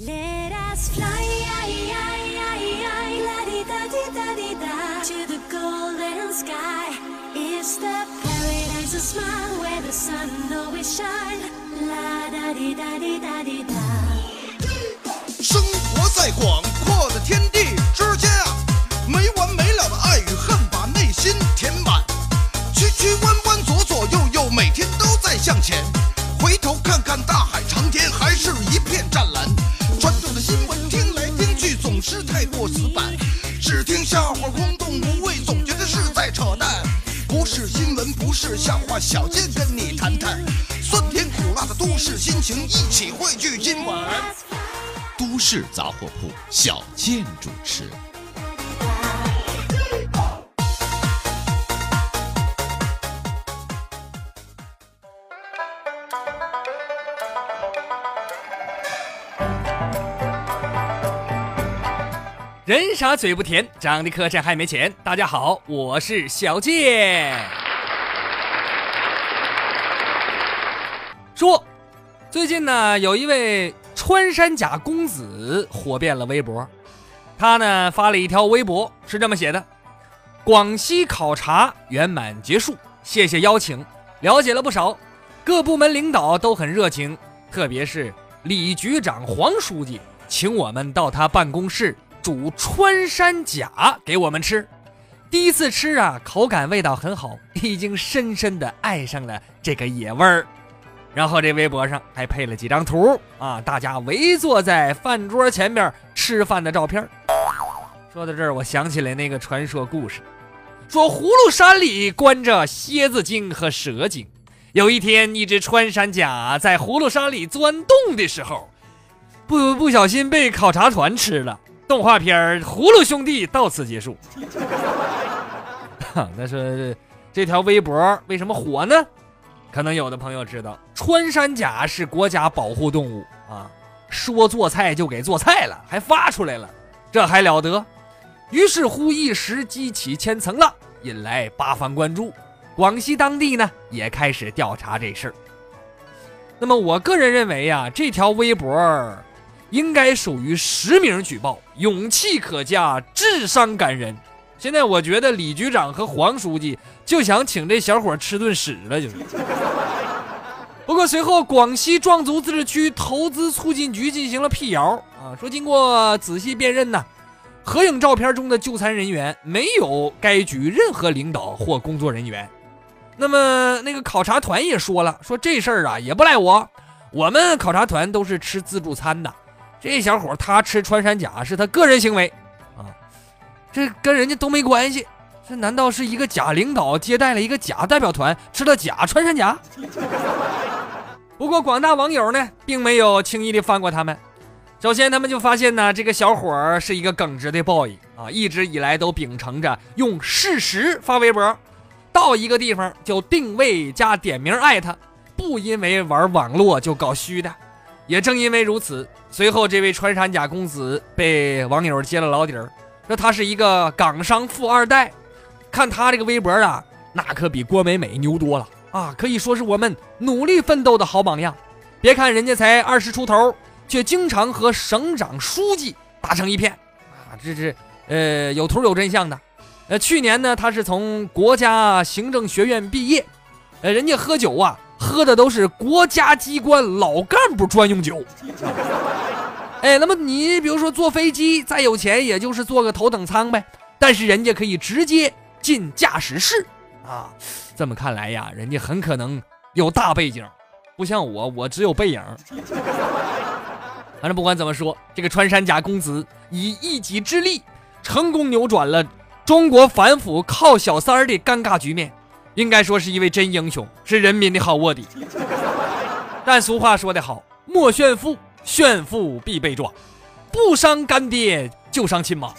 let us fly 啦生活在广阔的天地之间啊，没完没了的爱与恨把内心填满，曲曲弯弯，左左右右，每天都在向前。回头看看大海长天，还是是笑话，小贱跟你谈谈酸甜苦辣的都市心情，一起汇聚今晚。都市杂货铺，小健主持。人傻嘴不甜，长得磕碜还没钱。大家好，我是小健。说，最近呢，有一位穿山甲公子火遍了微博。他呢发了一条微博，是这么写的：“广西考察圆满结束，谢谢邀请，了解了不少，各部门领导都很热情，特别是李局长黄书记，请我们到他办公室。”煮穿山甲给我们吃，第一次吃啊，口感味道很好，已经深深的爱上了这个野味儿。然后这微博上还配了几张图啊，大家围坐在饭桌前面吃饭的照片。说到这儿，我想起来那个传说故事，说葫芦山里关着蝎子精和蛇精，有一天，一只穿山甲在葫芦山里钻洞的时候，不不小心被考察团吃了。动画片《葫芦兄弟》到此结束。那说这条微博为什么火呢？可能有的朋友知道，穿山甲是国家保护动物啊，说做菜就给做菜了，还发出来了，这还了得？于是乎，一时激起千层浪，引来八方关注。广西当地呢，也开始调查这事儿。那么，我个人认为呀，这条微博。应该属于实名举报，勇气可嘉，智商感人。现在我觉得李局长和黄书记就想请这小伙吃顿屎了，就是。不过随后广西壮族自治区投资促进局进行了辟谣啊，说经过仔细辨认呢，合影照片中的就餐人员没有该局任何领导或工作人员。那么那个考察团也说了，说这事儿啊也不赖我，我们考察团都是吃自助餐的。这小伙他吃穿山甲是他个人行为，这跟人家都没关系。这难道是一个假领导接待了一个假代表团吃了假穿山甲？不过广大网友呢，并没有轻易的放过他们。首先，他们就发现呢，这个小伙是一个耿直的 boy 啊，一直以来都秉承着用事实发微博，到一个地方就定位加点名艾特，不因为玩网络就搞虚的。也正因为如此，随后这位穿山甲公子被网友揭了老底儿，说他是一个港商富二代。看他这个微博啊，那可比郭美美牛多了啊，可以说是我们努力奋斗的好榜样。别看人家才二十出头，却经常和省长、书记打成一片啊，这是呃有图有真相的。呃，去年呢，他是从国家行政学院毕业，呃，人家喝酒啊。喝的都是国家机关老干部专用酒，哎，那么你比如说坐飞机再有钱，也就是坐个头等舱呗。但是人家可以直接进驾驶室啊，这么看来呀，人家很可能有大背景，不像我，我只有背影。反正不管怎么说，这个穿山甲公子以一己之力，成功扭转了中国反腐靠小三儿的尴尬局面。应该说是一位真英雄，是人民的好卧底。但俗话说得好，莫炫富，炫富必被抓，不伤干爹就伤亲妈。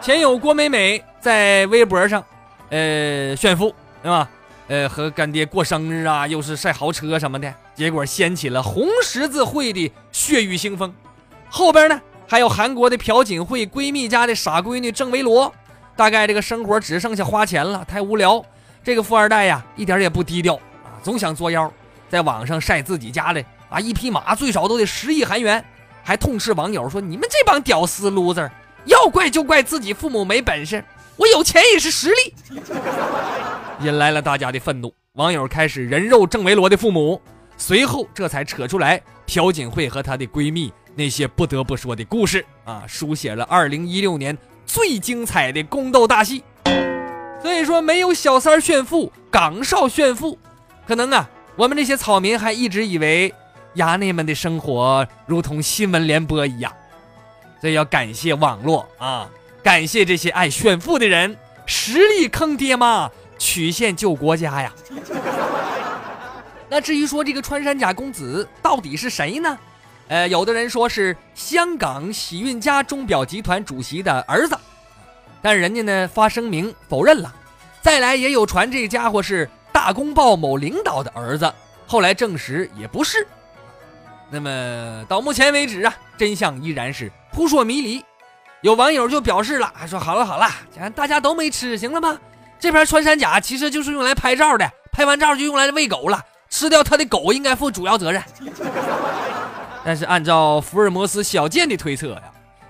前有郭美美在微博上，呃，炫富，对吧？呃，和干爹过生日啊，又是晒豪车什么的，结果掀起了红十字会的血雨腥风。后边呢，还有韩国的朴槿惠闺蜜家的傻闺女郑维罗，大概这个生活只剩下花钱了，太无聊。这个富二代呀，一点也不低调啊，总想作妖，在网上晒自己家的啊一匹马，最少都得十亿韩元，还痛斥网友说：“你们这帮屌丝 loser，要怪就怪自己父母没本事，我有钱也是实力。”引来了大家的愤怒，网友开始人肉郑维罗的父母，随后这才扯出来朴槿惠和她的闺蜜那些不得不说的故事啊，书写了2016年最精彩的宫斗大戏。所以说，没有小三炫富，岗哨炫富，可能啊，我们这些草民还一直以为衙内们的生活如同新闻联播一样。所以要感谢网络啊，感谢这些爱炫富的人，实力坑爹妈。曲线救国家呀！那至于说这个穿山甲公子到底是谁呢？呃，有的人说是香港喜运家钟表集团主席的儿子，但人家呢发声明否认了。再来也有传这家伙是大公报某领导的儿子，后来证实也不是。那么到目前为止啊，真相依然是扑朔迷离。有网友就表示了，还说好了好了，既然大家都没吃，行了吧？这盘穿山甲其实就是用来拍照的，拍完照就用来喂狗了，吃掉它的狗应该负主要责任。但是按照福尔摩斯小健的推测呀，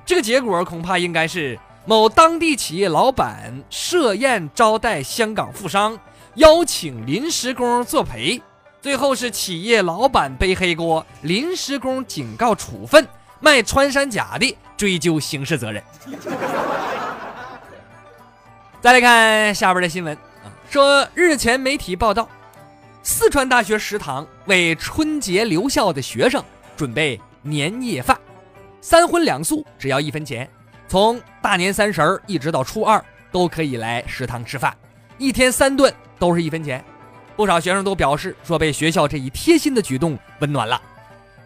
这个结果恐怕应该是某当地企业老板设宴招待香港富商，邀请临时工作陪，最后是企业老板背黑锅，临时工警告处分，卖穿山甲的追究刑事责任。再来看下边的新闻啊，说日前媒体报道，四川大学食堂为春节留校的学生准备年夜饭，三荤两素只要一分钱，从大年三十儿一直到初二都可以来食堂吃饭，一天三顿都是一分钱。不少学生都表示说被学校这一贴心的举动温暖了。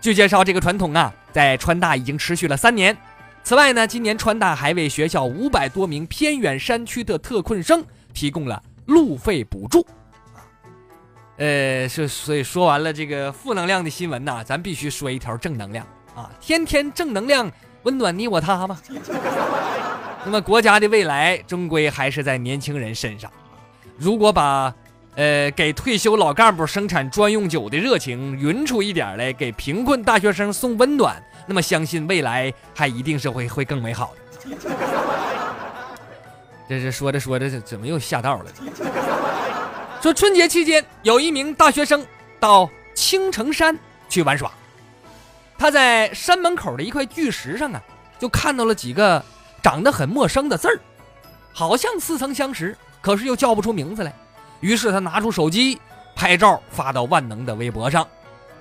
据介绍，这个传统啊，在川大已经持续了三年。此外呢，今年川大还为学校五百多名偏远山区的特困生提供了路费补助。呃，是所以说完了这个负能量的新闻呢，咱必须说一条正能量啊！天天正能量，温暖你我他嘛。那么国家的未来终归还是在年轻人身上。如果把呃给退休老干部生产专用酒的热情匀出一点来，给贫困大学生送温暖。那么相信未来还一定是会会更美好的。这是说着说着，怎么又下道了？说春节期间，有一名大学生到青城山去玩耍，他在山门口的一块巨石上啊，就看到了几个长得很陌生的字儿，好像似曾相识，可是又叫不出名字来。于是他拿出手机拍照发到万能的微博上，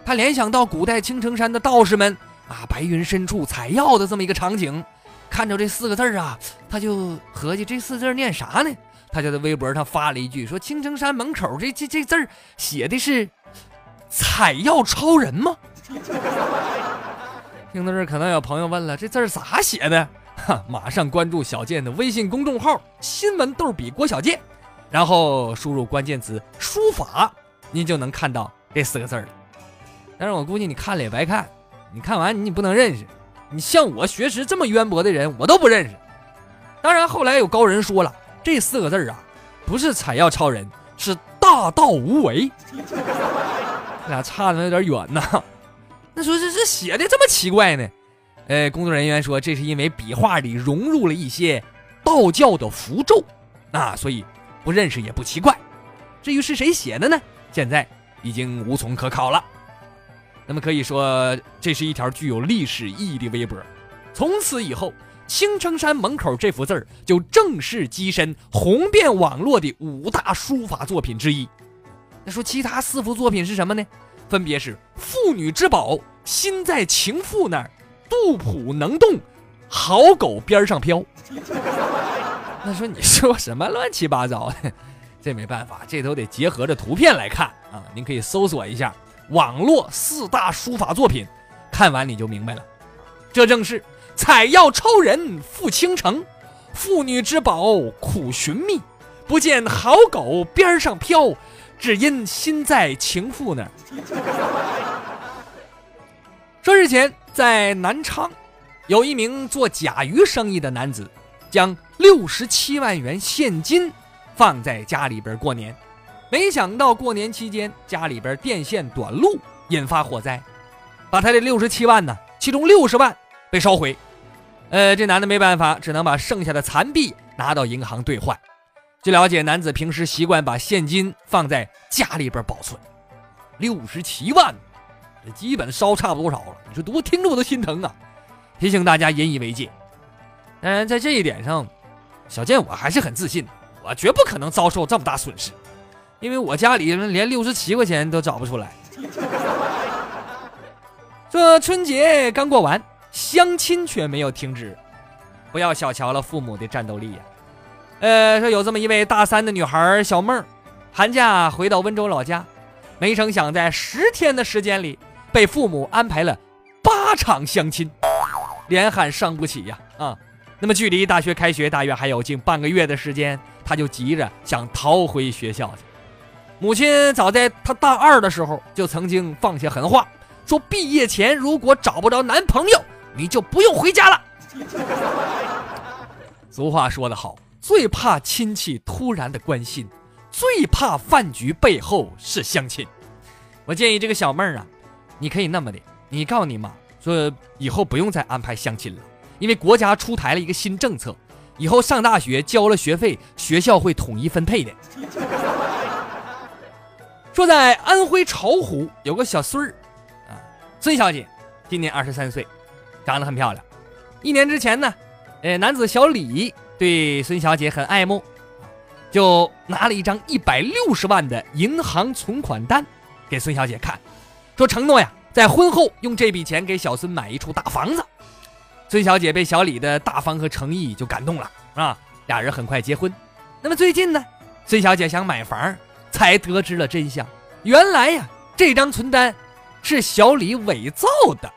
他联想到古代青城山的道士们。啊，白云深处采药的这么一个场景，看着这四个字儿啊，他就合计这四字念啥呢？他就在微博上发了一句，说青城山门口这这这字儿写的是“采药超人”吗？听到这儿，可能有朋友问了，这字儿咋写的？哈，马上关注小健的微信公众号“新闻逗比郭小健”，然后输入关键词“书法”，您就能看到这四个字了。但是我估计你看了也白看。你看完你不能认识，你像我学识这么渊博的人我都不认识。当然后来有高人说了，这四个字啊，不是采药超人，是大道无为。俩差的有点远呐。那说这这写的这么奇怪呢？呃，工作人员说这是因为笔画里融入了一些道教的符咒啊，所以不认识也不奇怪。至于是谁写的呢？现在已经无从可考了。那么可以说，这是一条具有历史意义的微博。从此以后，青城山门口这幅字儿就正式跻身红遍网络的五大书法作品之一。那说其他四幅作品是什么呢？分别是“妇女之宝”“心在情妇那儿”“杜甫能动”“好狗边上飘”。那说你说什么乱七八糟的？这没办法，这都得结合着图片来看啊！您可以搜索一下。网络四大书法作品，看完你就明白了。这正是采药超人赴倾城，妇女之宝苦寻觅，不见好狗边上飘，只因心在情妇那儿。说日前在南昌，有一名做甲鱼生意的男子，将六十七万元现金放在家里边过年。没想到过年期间家里边电线短路，引发火灾，把他的六十七万呢其中六十万被烧毁。呃，这男的没办法，只能把剩下的残币拿到银行兑换。据了解，男子平时习惯把现金放在家里边保存。六十七万，这基本烧差不多少了。你说多听着我都心疼啊！提醒大家引以为戒。当然，在这一点上，小健我还是很自信的，我绝不可能遭受这么大损失，因为我家里连六十七块钱都找不出来。这春节刚过完。相亲却没有停止，不要小瞧了父母的战斗力呀。呃，说有这么一位大三的女孩小梦，寒假回到温州老家，没成想在十天的时间里，被父母安排了八场相亲，连喊伤不起呀啊！那么距离大学开学大约还有近半个月的时间，她就急着想逃回学校去。母亲早在她大二的时候就曾经放下狠话，说毕业前如果找不着男朋友。你就不用回家了。俗话说得好，最怕亲戚突然的关心，最怕饭局背后是相亲。我建议这个小妹儿啊，你可以那么的，你告诉你妈说，以后不用再安排相亲了，因为国家出台了一个新政策，以后上大学交了学费，学校会统一分配的。说在安徽巢湖有个小孙儿，啊，孙小姐，今年二十三岁。长得很漂亮，一年之前呢，呃，男子小李对孙小姐很爱慕，就拿了一张一百六十万的银行存款单给孙小姐看，说承诺呀，在婚后用这笔钱给小孙买一处大房子。孙小姐被小李的大方和诚意就感动了啊，俩人很快结婚。那么最近呢，孙小姐想买房，才得知了真相，原来呀，这张存单是小李伪造的。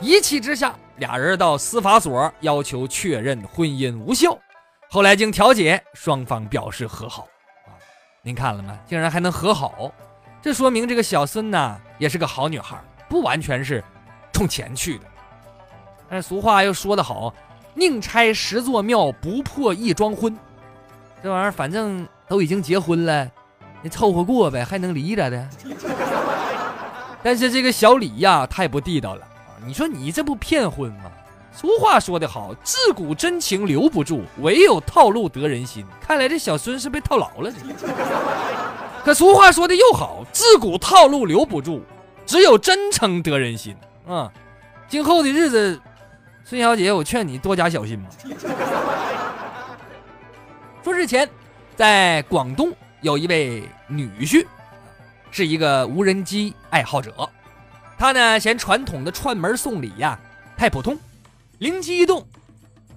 一气之下，俩人到司法所要求确认婚姻无效。后来经调解，双方表示和好。啊，您看了吗？竟然还能和好，这说明这个小孙呐也是个好女孩，不完全是冲钱去的。但俗话又说得好，宁拆十座庙，不破一桩婚。这玩意儿反正都已经结婚了，你凑合过呗，还能离着的。但是这个小李呀，太不地道了。你说你这不骗婚吗？俗话说得好，自古真情留不住，唯有套路得人心。看来这小孙是被套牢了。可俗话说的又好，自古套路留不住，只有真诚得人心。啊，今后的日子，孙小姐，我劝你多加小心吧。说日前，在广东有一位女婿，是一个无人机爱好者。他呢嫌传统的串门送礼呀太普通，灵机一动，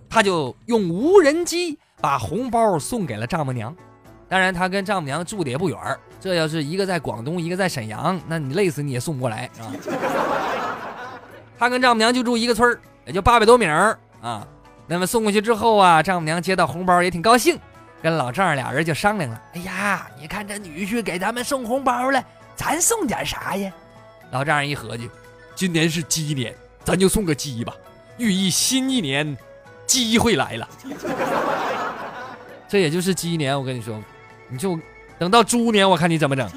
他就用无人机把红包送给了丈母娘。当然，他跟丈母娘住的也不远这要是一个在广东，一个在沈阳，那你累死你也送不过来啊。他跟丈母娘就住一个村也就八百多米啊。那么送过去之后啊，丈母娘接到红包也挺高兴，跟老丈人俩人就商量了：哎呀，你看这女婿给咱们送红包了，咱送点啥呀？老丈人一合计，今年是鸡年，咱就送个鸡吧，寓意新一年机会来了。这也就是鸡年，我跟你说，你就等到猪年，我看你怎么整。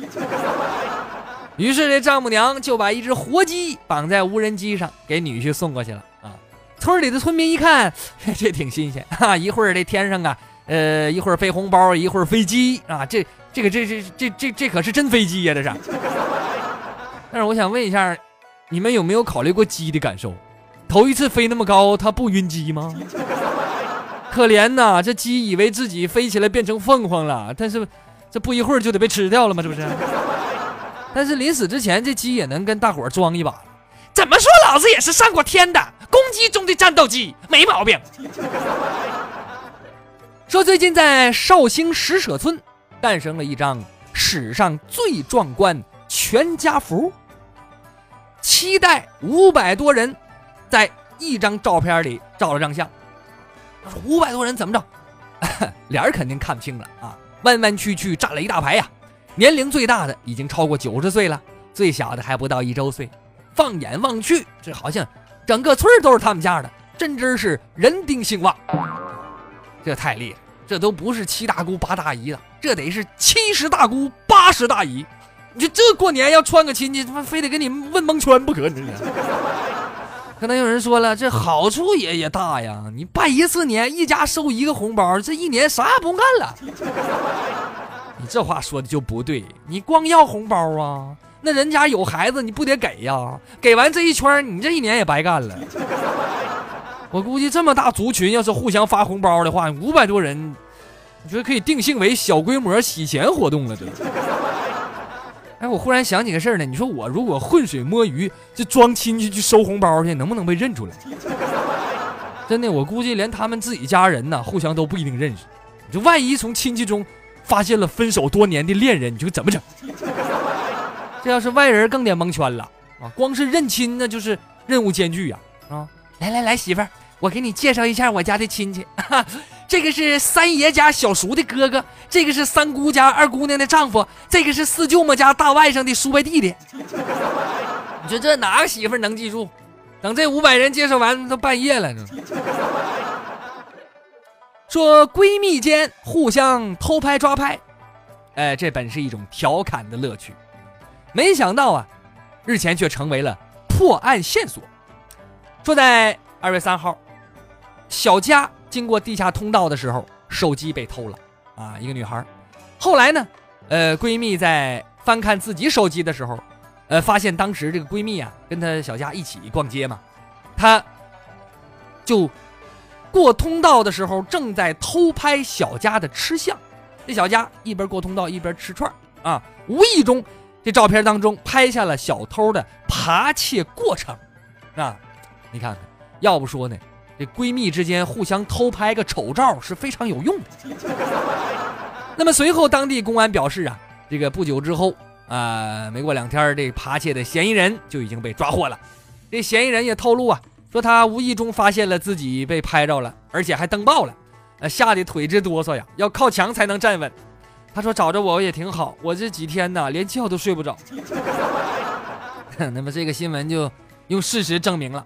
于是这丈母娘就把一只活鸡绑在无人机上，给女婿送过去了。村里的村民一看，这挺新鲜 啊！一会儿这天上啊，呃，一会儿飞红包，一会儿飞机啊，这这个这这这这这可是真飞机呀，这是。但是我想问一下，你们有没有考虑过鸡的感受？头一次飞那么高，它不晕机吗？可怜呐，这鸡以为自己飞起来变成凤凰了，但是这不一会儿就得被吃掉了吗？这不是？但是临死之前，这鸡也能跟大伙儿装一把。怎么说，老子也是上过天的公鸡中的战斗机，没毛病。说最近在绍兴石舍村诞生了一张史上最壮观全家福。期待五百多人，在一张照片里照了张相。五百多人怎么着？脸肯定看不清了啊！弯弯曲曲站了一大排呀。年龄最大的已经超过九十岁了，最小的还不到一周岁。放眼望去，这好像整个村都是他们家的，真真是人丁兴旺。这太厉害，这都不是七大姑八大姨了，这得是七十大姑八十大姨。你这过年要串个亲戚，他妈非得给你问蒙圈不可，你这可能有人说了，这好处也也大呀！你办一次年，一家收一个红包，这一年啥也不用干了。你这话说的就不对，你光要红包啊？那人家有孩子，你不得给呀？给完这一圈，你这一年也白干了。我估计这么大族群，要是互相发红包的话，五百多人，我觉得可以定性为小规模洗钱活动了，这。哎，我忽然想起个事儿呢。你说我如果浑水摸鱼，就装亲戚去收红包去，能不能被认出来？真的，我估计连他们自己家人呢，互相都不一定认识。你说万一从亲戚中发现了分手多年的恋人，你就怎么整？这要是外人更得蒙圈了啊！光是认亲，那就是任务艰巨呀！啊，来来来，媳妇儿，我给你介绍一下我家的亲戚。这个是三爷家小叔的哥哥，这个是三姑家二姑娘的丈夫，这个是四舅母家大外甥的叔伯弟弟。你说这哪个媳妇能记住？等这五百人介绍完，都半夜了呢。说闺蜜间互相偷拍抓拍，哎，这本是一种调侃的乐趣，没想到啊，日前却成为了破案线索。说在二月三号，小佳。经过地下通道的时候，手机被偷了，啊，一个女孩。后来呢，呃，闺蜜在翻看自己手机的时候，呃，发现当时这个闺蜜啊，跟她小佳一起逛街嘛，她就过通道的时候正在偷拍小佳的吃相。这小佳一边过通道一边吃串啊，无意中这照片当中拍下了小偷的扒窃过程，啊，你看看，要不说呢。这闺蜜之间互相偷拍个丑照是非常有用的。那么随后，当地公安表示啊，这个不久之后啊，没过两天，这扒窃的嫌疑人就已经被抓获了。这嫌疑人也透露啊，说他无意中发现了自己被拍着了，而且还登报了，呃，吓得腿直哆嗦呀，要靠墙才能站稳。他说找着我也挺好，我这几天呢连觉都睡不着。那么这个新闻就用事实证明了。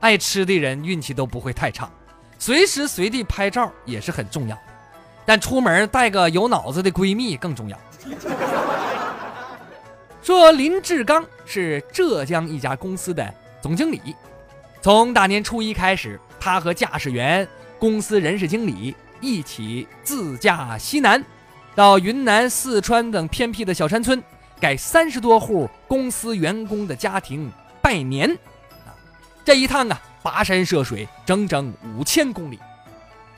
爱吃的人运气都不会太差，随时随地拍照也是很重要，但出门带个有脑子的闺蜜更重要。说林志刚是浙江一家公司的总经理，从大年初一开始，他和驾驶员、公司人事经理一起自驾西南，到云南、四川等偏僻的小山村，给三十多户公司员工的家庭拜年。这一趟啊，跋山涉水，整整五千公里。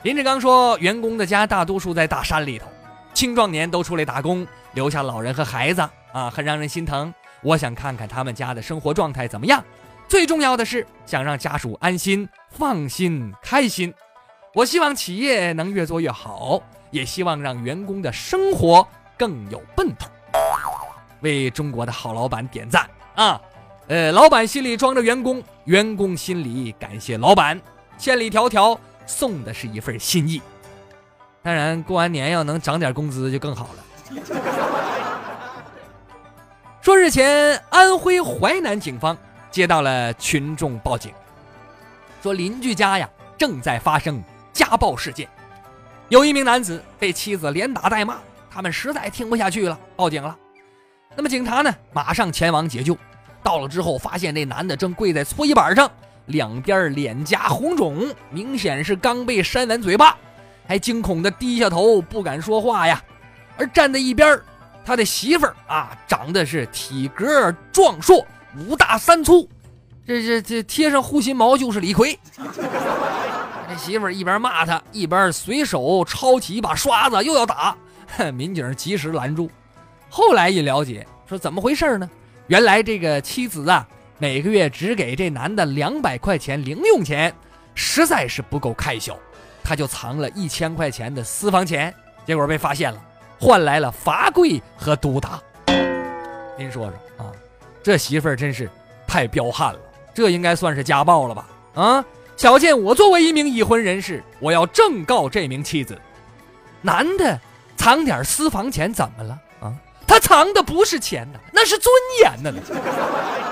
林志刚说：“员工的家大多数在大山里头，青壮年都出来打工，留下老人和孩子啊，很让人心疼。我想看看他们家的生活状态怎么样。最重要的是，想让家属安心、放心、开心。我希望企业能越做越好，也希望让员工的生活更有奔头。为中国的好老板点赞啊！”呃，老板心里装着员工，员工心里感谢老板，千里迢迢送的是一份心意。当然，过完年要能涨点工资就更好了。说日前，安徽淮南警方接到了群众报警，说邻居家呀正在发生家暴事件，有一名男子被妻子连打带骂，他们实在听不下去了，报警了。那么警察呢，马上前往解救。到了之后，发现那男的正跪在搓衣板上，两边脸颊红肿，明显是刚被扇完嘴巴，还惊恐的低下头不敢说话呀。而站在一边，他的媳妇儿啊，长得是体格壮硕，五大三粗，这这这贴上护心毛就是李逵。这媳妇儿一边骂他，一边随手抄起一把刷子又要打，民警及时拦住。后来一了解，说怎么回事呢？原来这个妻子啊，每个月只给这男的两百块钱零用钱，实在是不够开销，他就藏了一千块钱的私房钱，结果被发现了，换来了罚跪和毒打。您说说啊，这媳妇儿真是太彪悍了，这应该算是家暴了吧？啊，小贱，我作为一名已婚人士，我要正告这名妻子，男的藏点私房钱怎么了啊？他藏的不是钱呐，那是尊严呐。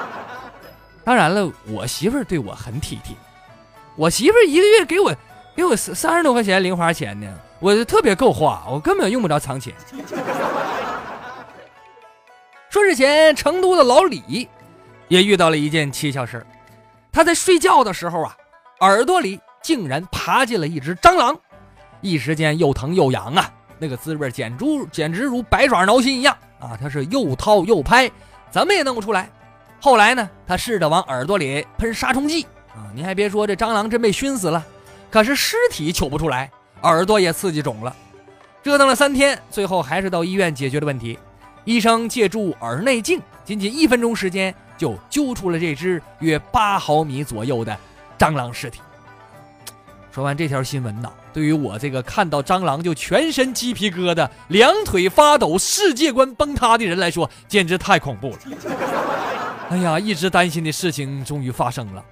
当然了，我媳妇儿对我很体贴，我媳妇儿一个月给我给我三三十多块钱零花钱呢，我就特别够花，我根本用不着藏钱。说之前成都的老李也遇到了一件蹊跷事儿，他在睡觉的时候啊，耳朵里竟然爬进了一只蟑螂，一时间又疼又痒啊，那个滋味简直简直如百爪挠心一样啊！他是又掏又拍，怎么也弄不出来。后来呢，他试着往耳朵里喷杀虫剂啊，你还别说，这蟑螂真被熏死了，可是尸体取不出来，耳朵也刺激肿了。折腾了三天，最后还是到医院解决了问题。医生借助耳内镜，仅仅一分钟时间就揪出了这只约八毫米左右的蟑螂尸体。说完这条新闻呐，对于我这个看到蟑螂就全身鸡皮疙瘩、两腿发抖、世界观崩塌的人来说，简直太恐怖了。哎呀，一直担心的事情终于发生了，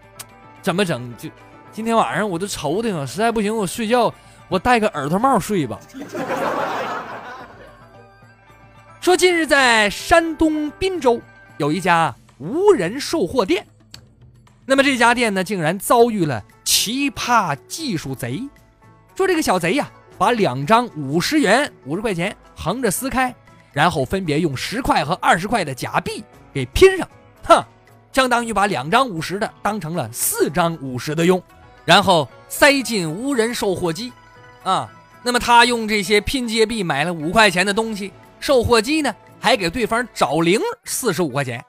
怎么整？就今天晚上我都愁的慌，实在不行我睡觉。我戴个耳朵帽睡吧。说近日在山东滨州有一家无人售货店，那么这家店呢竟然遭遇了奇葩技术贼。说这个小贼呀，把两张五十元五十块钱横着撕开，然后分别用十块和二十块的假币给拼上，哼，相当于把两张五十的当成了四张五十的用，然后塞进无人售货机。啊，那么他用这些拼接币买了五块钱的东西，售货机呢还给对方找零四十五块钱。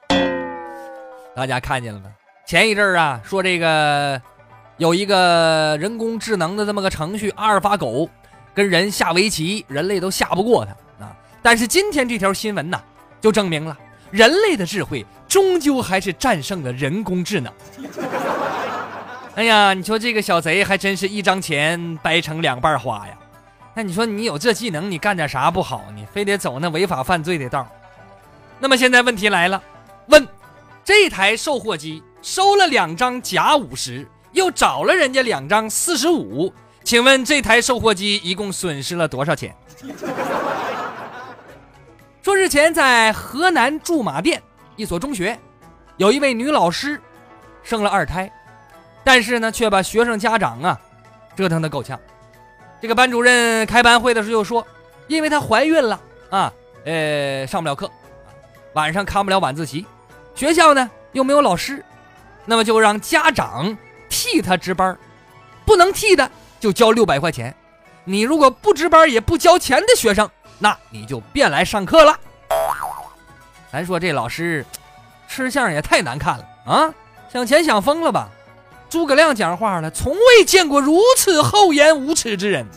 大家看见了吗？前一阵儿啊，说这个有一个人工智能的这么个程序阿尔法狗，跟人下围棋，人类都下不过它啊。但是今天这条新闻呢，就证明了人类的智慧终究还是战胜了人工智能。哎呀，你说这个小贼还真是一张钱掰成两半花呀！那你说你有这技能，你干点啥不好你？非得走那违法犯罪的道？那么现在问题来了，问这台售货机收了两张假五十，又找了人家两张四十五，请问这台售货机一共损失了多少钱？说日前在河南驻马店一所中学，有一位女老师生了二胎。但是呢，却把学生家长啊折腾的够呛。这个班主任开班会的时候就说，因为她怀孕了啊，呃，上不了课，晚上看不了晚自习，学校呢又没有老师，那么就让家长替他值班，不能替的就交六百块钱。你如果不值班也不交钱的学生，那你就别来上课了。咱说这老师吃相也太难看了啊，想钱想疯了吧？诸葛亮讲话了，从未见过如此厚颜无耻之人。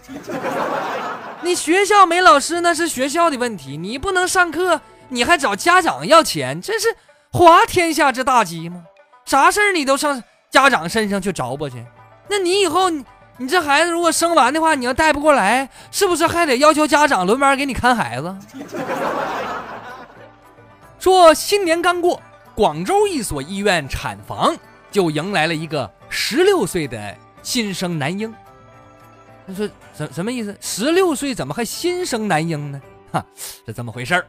你学校没老师那是学校的问题，你不能上课，你还找家长要钱，这是滑天下之大稽吗？啥事儿你都上家长身上去找吧去？那你以后你你这孩子如果生完的话，你要带不过来，是不是还得要求家长轮班给你看孩子？说新年刚过，广州一所医院产房就迎来了一个。十六岁的新生男婴，他说什什么意思？十六岁怎么还新生男婴呢？哈，是这么回事儿。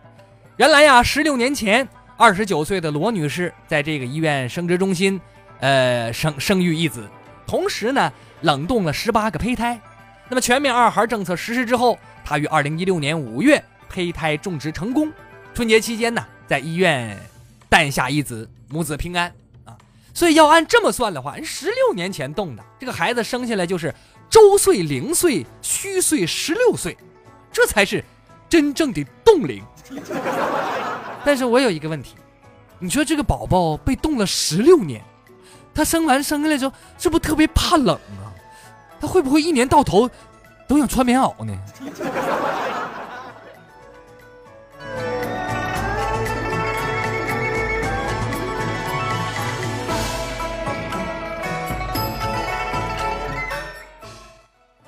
原来呀，十六年前，二十九岁的罗女士在这个医院生殖中心，呃，生生育一子，同时呢，冷冻了十八个胚胎。那么全面二孩政策实施之后，她于二零一六年五月胚胎种植成功。春节期间呢，在医院诞下一子，母子平安啊。所以要按这么算的话，人十六年前冻的这个孩子生下来就是周岁零岁虚岁十六岁，这才是真正的冻龄。但是我有一个问题，你说这个宝宝被冻了十六年，他生完生下来之后，是不是特别怕冷啊？他会不会一年到头都想穿棉袄呢？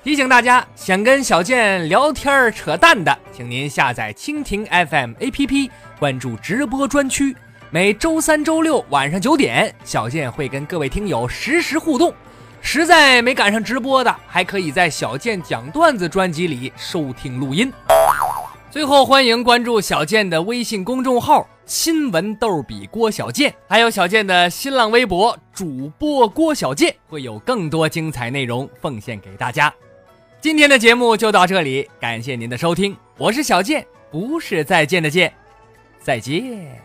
提醒大家，想跟小健聊天扯淡的，请您下载蜻蜓 FM APP，关注直播专区。每周三、周六晚上九点，小健会跟各位听友实时互动。实在没赶上直播的，还可以在小健讲段子专辑里收听录音。最后，欢迎关注小健的微信公众号“新闻逗比郭小健”，还有小健的新浪微博主播郭小健，会有更多精彩内容奉献给大家。今天的节目就到这里，感谢您的收听，我是小健，不是再见的见，再见。